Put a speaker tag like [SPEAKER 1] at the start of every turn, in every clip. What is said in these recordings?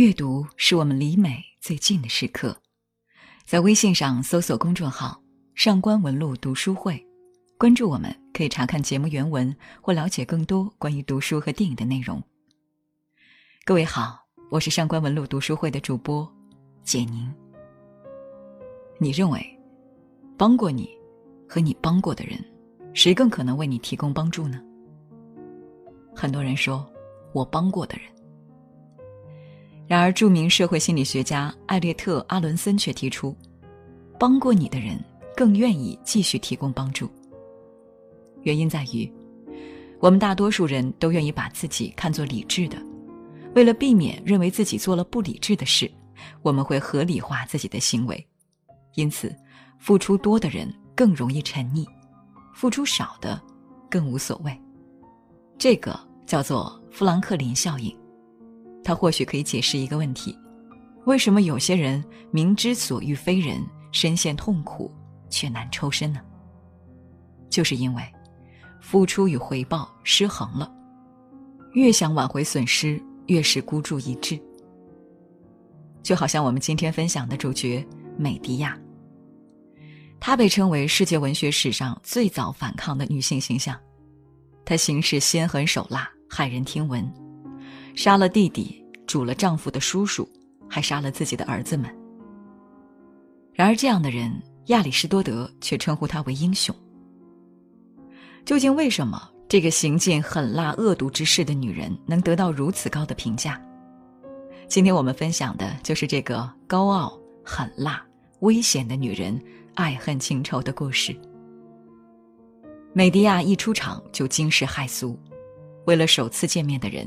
[SPEAKER 1] 阅读是我们离美最近的时刻，在微信上搜索公众号“上官文露读书会”，关注我们，可以查看节目原文或了解更多关于读书和电影的内容。各位好，我是上官文露读书会的主播简宁。你认为，帮过你和你帮过的人，谁更可能为你提供帮助呢？很多人说，我帮过的人。然而，著名社会心理学家艾略特·阿伦森却提出，帮过你的人更愿意继续提供帮助。原因在于，我们大多数人都愿意把自己看作理智的，为了避免认为自己做了不理智的事，我们会合理化自己的行为。因此，付出多的人更容易沉溺，付出少的更无所谓。这个叫做富兰克林效应。它或许可以解释一个问题：为什么有些人明知所欲非人，深陷痛苦却难抽身呢？就是因为付出与回报失衡了，越想挽回损失，越是孤注一掷。就好像我们今天分享的主角美迪亚，她被称为世界文学史上最早反抗的女性形象，她行事心狠手辣，骇人听闻。杀了弟弟，煮了丈夫的叔叔，还杀了自己的儿子们。然而，这样的人亚里士多德却称呼他为英雄。究竟为什么这个行尽狠辣恶毒之事的女人能得到如此高的评价？今天我们分享的就是这个高傲、狠辣、危险的女人爱恨情仇的故事。美迪亚一出场就惊世骇俗，为了首次见面的人。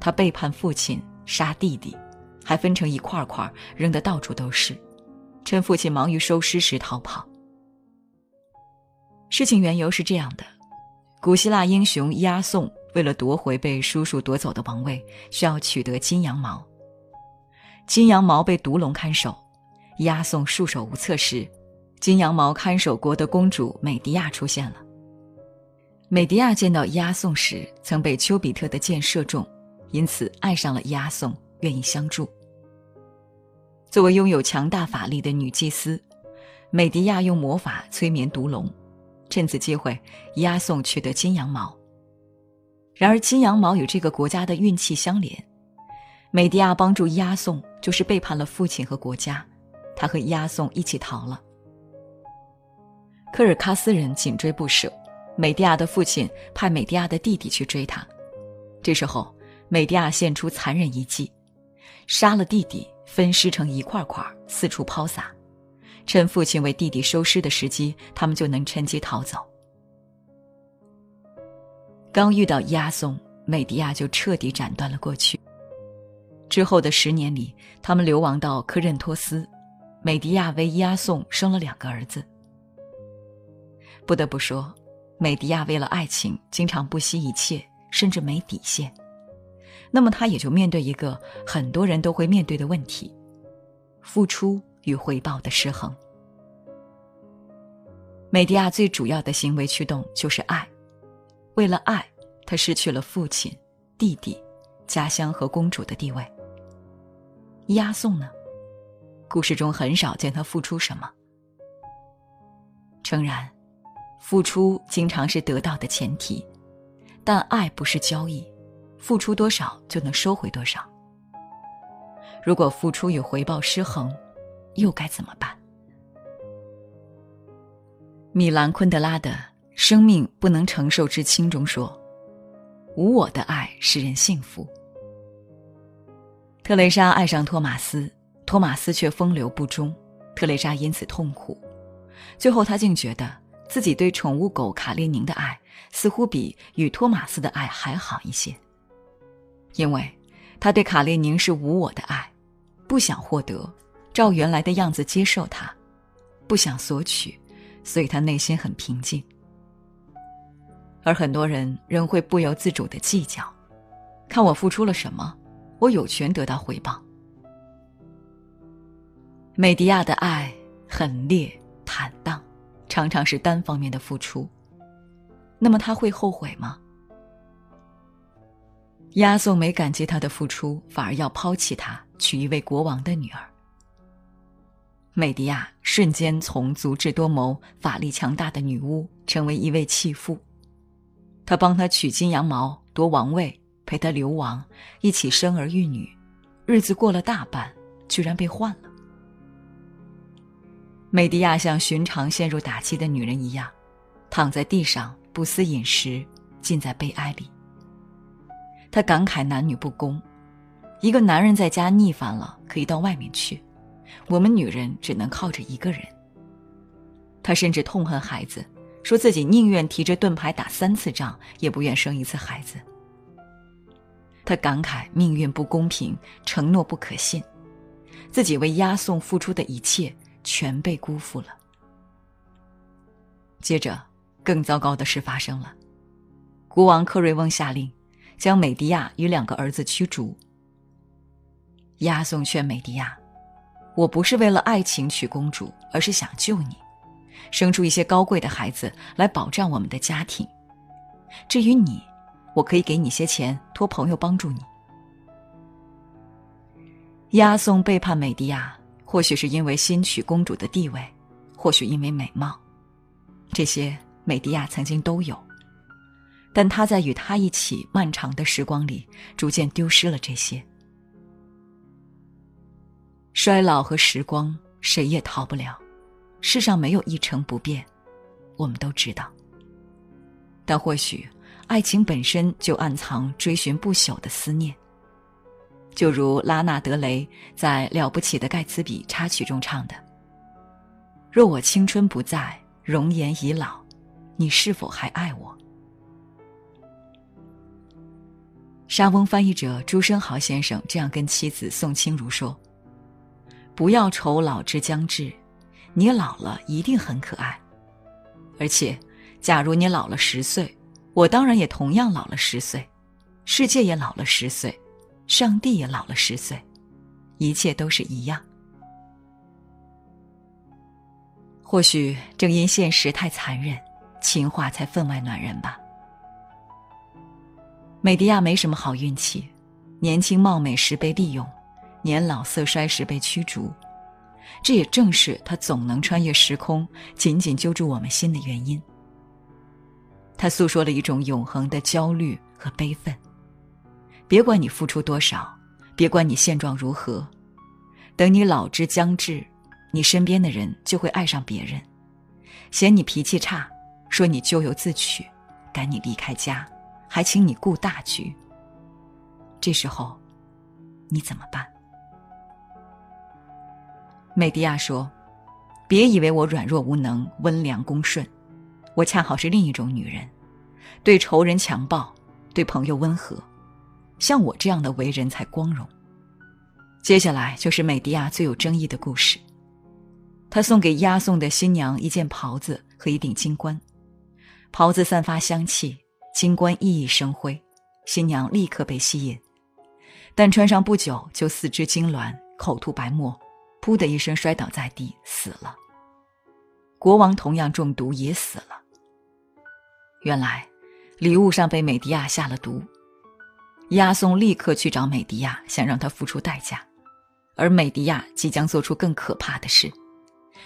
[SPEAKER 1] 他背叛父亲，杀弟弟，还分成一块块扔得到处都是，趁父亲忙于收尸时逃跑。事情缘由是这样的：古希腊英雄伊阿宋为了夺回被叔叔夺走的王位，需要取得金羊毛。金羊毛被毒龙看守，押送束手无策时，金羊毛看守国的公主美迪亚出现了。美迪亚见到押送时，曾被丘比特的箭射中。因此，爱上了伊阿宋，愿意相助。作为拥有强大法力的女祭司，美迪亚用魔法催眠毒龙，趁此机会，伊阿宋取得金羊毛。然而，金羊毛与这个国家的运气相连，美迪亚帮助伊阿宋，就是背叛了父亲和国家。他和伊阿宋一起逃了。科尔喀斯人紧追不舍，美迪亚的父亲派美迪亚的弟弟去追他。这时候。美迪亚献出残忍一计，杀了弟弟，分尸成一块块，四处抛洒，趁父亲为弟弟收尸的时机，他们就能趁机逃走。刚遇到伊阿宋，美迪亚就彻底斩断了过去。之后的十年里，他们流亡到科任托斯，美迪亚为伊阿宋生了两个儿子。不得不说，美迪亚为了爱情，经常不惜一切，甚至没底线。那么，他也就面对一个很多人都会面对的问题：付出与回报的失衡。美迪亚最主要的行为驱动就是爱，为了爱，他失去了父亲、弟弟、家乡和公主的地位。押送呢？故事中很少见他付出什么。诚然，付出经常是得到的前提，但爱不是交易。付出多少就能收回多少。如果付出与回报失衡，又该怎么办？米兰昆德拉的《生命不能承受之轻》中说：“无我的爱使人幸福。”特蕾莎爱上托马斯，托马斯却风流不忠，特蕾莎因此痛苦。最后，她竟觉得自己对宠物狗卡列宁的爱，似乎比与托马斯的爱还好一些。因为，他对卡列宁是无我的爱，不想获得，照原来的样子接受他，不想索取，所以他内心很平静。而很多人仍会不由自主的计较，看我付出了什么，我有权得到回报。美迪亚的爱很烈坦荡，常常是单方面的付出，那么他会后悔吗？押送没感激他的付出，反而要抛弃他，娶一位国王的女儿。美迪亚瞬间从足智多谋、法力强大的女巫，成为一位弃妇。他帮他取金羊毛，夺王位，陪他流亡，一起生儿育女，日子过了大半，居然被换了。美迪亚像寻常陷入打击的女人一样，躺在地上不思饮食，浸在悲哀里。他感慨男女不公，一个男人在家腻烦了，可以到外面去。我们女人只能靠着一个人。他甚至痛恨孩子，说自己宁愿提着盾牌打三次仗，也不愿生一次孩子。他感慨命运不公平，承诺不可信，自己为押送付出的一切全被辜负了。接着，更糟糕的事发生了，国王克瑞翁下令将美迪亚与两个儿子驱逐。押送劝美迪亚。我不是为了爱情娶公主，而是想救你，生出一些高贵的孩子来保障我们的家庭。至于你，我可以给你些钱，托朋友帮助你。押送背叛美迪亚，或许是因为新娶公主的地位，或许因为美貌，这些美迪亚曾经都有，但他在与他一起漫长的时光里，逐渐丢失了这些。衰老和时光，谁也逃不了。世上没有一成不变，我们都知道。但或许，爱情本身就暗藏追寻不朽的思念。就如拉纳德雷在《了不起的盖茨比》插曲中唱的：“若我青春不在，容颜已老，你是否还爱我？”莎翁翻译者朱生豪先生这样跟妻子宋清如说。不要愁老之将至，你老了一定很可爱。而且，假如你老了十岁，我当然也同样老了十岁，世界也老了十岁，上帝也老了十岁，一切都是一样。或许正因现实太残忍，情话才分外暖人吧。美迪亚没什么好运气，年轻貌美时被利用。年老色衰时被驱逐，这也正是他总能穿越时空，紧紧揪住我们心的原因。他诉说了一种永恒的焦虑和悲愤。别管你付出多少，别管你现状如何，等你老之将至，你身边的人就会爱上别人，嫌你脾气差，说你咎由自取，赶你离开家，还请你顾大局。这时候，你怎么办？美迪亚说：“别以为我软弱无能、温良恭顺，我恰好是另一种女人，对仇人强暴，对朋友温和，像我这样的为人才光荣。”接下来就是美迪亚最有争议的故事。他送给押送的新娘一件袍子和一顶金冠，袍子散发香气，金冠熠熠生辉，新娘立刻被吸引，但穿上不久就四肢痉挛，口吐白沫。噗的一声摔倒在地，死了。国王同样中毒，也死了。原来，礼物上被美迪亚下了毒。押送立刻去找美迪亚，想让她付出代价，而美迪亚即将做出更可怕的事，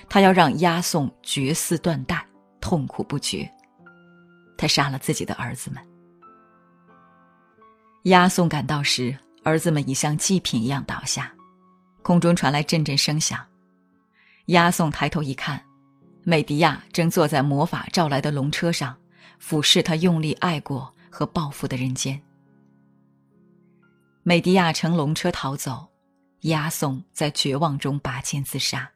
[SPEAKER 1] 她要让押送绝嗣断代，痛苦不绝。他杀了自己的儿子们。押送赶到时，儿子们已像祭品一样倒下。空中传来阵阵声响，押送抬头一看，美迪亚正坐在魔法召来的龙车上，俯视他用力爱过和报复的人间。美迪亚乘龙车逃走，押送在绝望中拔剑自杀。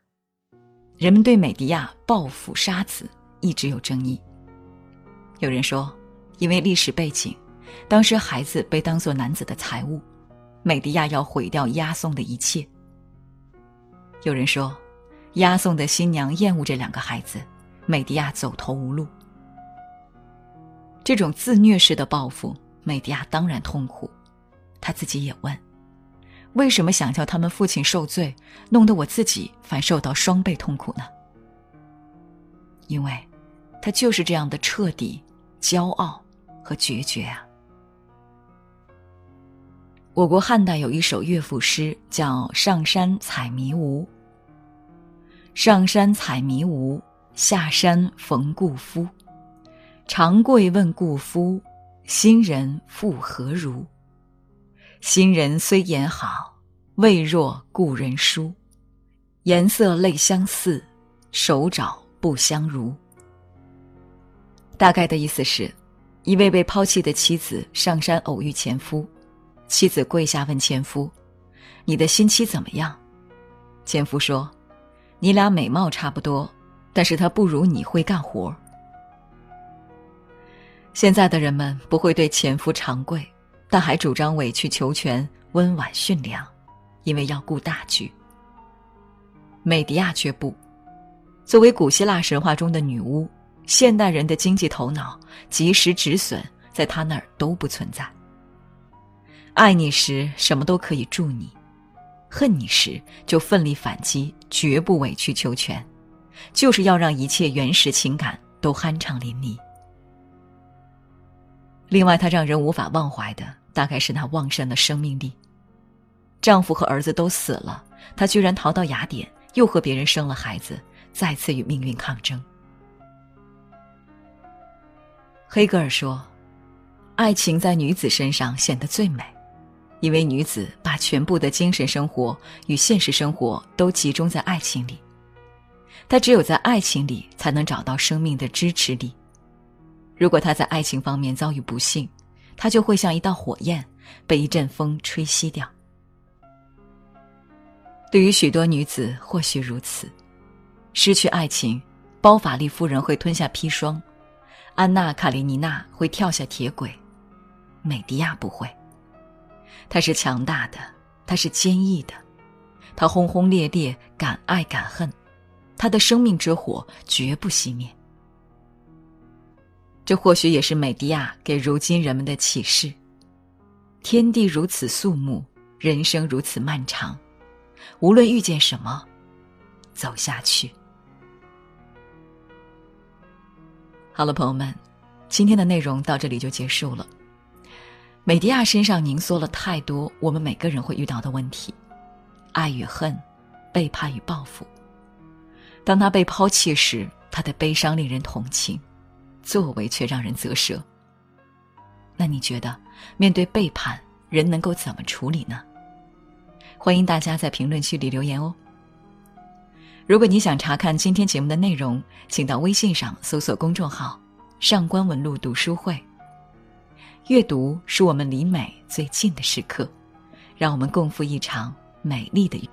[SPEAKER 1] 人们对美迪亚报复杀子一直有争议。有人说，因为历史背景，当时孩子被当作男子的财物，美迪亚要毁掉押送的一切。有人说，押送的新娘厌恶这两个孩子，美迪亚走投无路。这种自虐式的报复，美迪亚当然痛苦。他自己也问：为什么想叫他们父亲受罪，弄得我自己反受到双倍痛苦呢？因为，他就是这样的彻底、骄傲和决绝啊！我国汉代有一首乐府诗，叫《上山采迷芜》。上山采迷芜，下山逢故夫。长贵问故夫，新人复何如？新人虽言好，未若故人书。颜色类相似，手爪不相如。大概的意思是，一位被抛弃的妻子上山偶遇前夫。妻子跪下问前夫：“你的新妻怎么样？”前夫说：“你俩美貌差不多，但是她不如你会干活。”现在的人们不会对前夫长跪，但还主张委曲求全、温婉驯良，因为要顾大局。美迪亚却不，作为古希腊神话中的女巫，现代人的经济头脑、及时止损，在他那儿都不存在。爱你时，什么都可以助你；恨你时，就奋力反击，绝不委曲求全，就是要让一切原始情感都酣畅淋漓。另外，她让人无法忘怀的，大概是那旺盛的生命力。丈夫和儿子都死了，她居然逃到雅典，又和别人生了孩子，再次与命运抗争。黑格尔说：“爱情在女子身上显得最美。”因为女子把全部的精神生活与现实生活都集中在爱情里，她只有在爱情里才能找到生命的支持力。如果她在爱情方面遭遇不幸，她就会像一道火焰，被一阵风吹熄掉。对于许多女子或许如此，失去爱情，包法利夫人会吞下砒霜，安娜·卡列尼娜会跳下铁轨，美迪亚不会。她是强大的，她是坚毅的，她轰轰烈烈，敢爱敢恨，他的生命之火绝不熄灭。这或许也是美迪亚给如今人们的启示：天地如此肃穆，人生如此漫长，无论遇见什么，走下去。好了，朋友们，今天的内容到这里就结束了。美迪亚身上凝缩了太多我们每个人会遇到的问题：爱与恨，背叛与报复。当他被抛弃时，他的悲伤令人同情，作为却让人啧舌。那你觉得，面对背叛，人能够怎么处理呢？欢迎大家在评论区里留言哦。如果你想查看今天节目的内容，请到微信上搜索公众号“上官文露读书会”。阅读是我们离美最近的时刻，让我们共赴一场美丽的。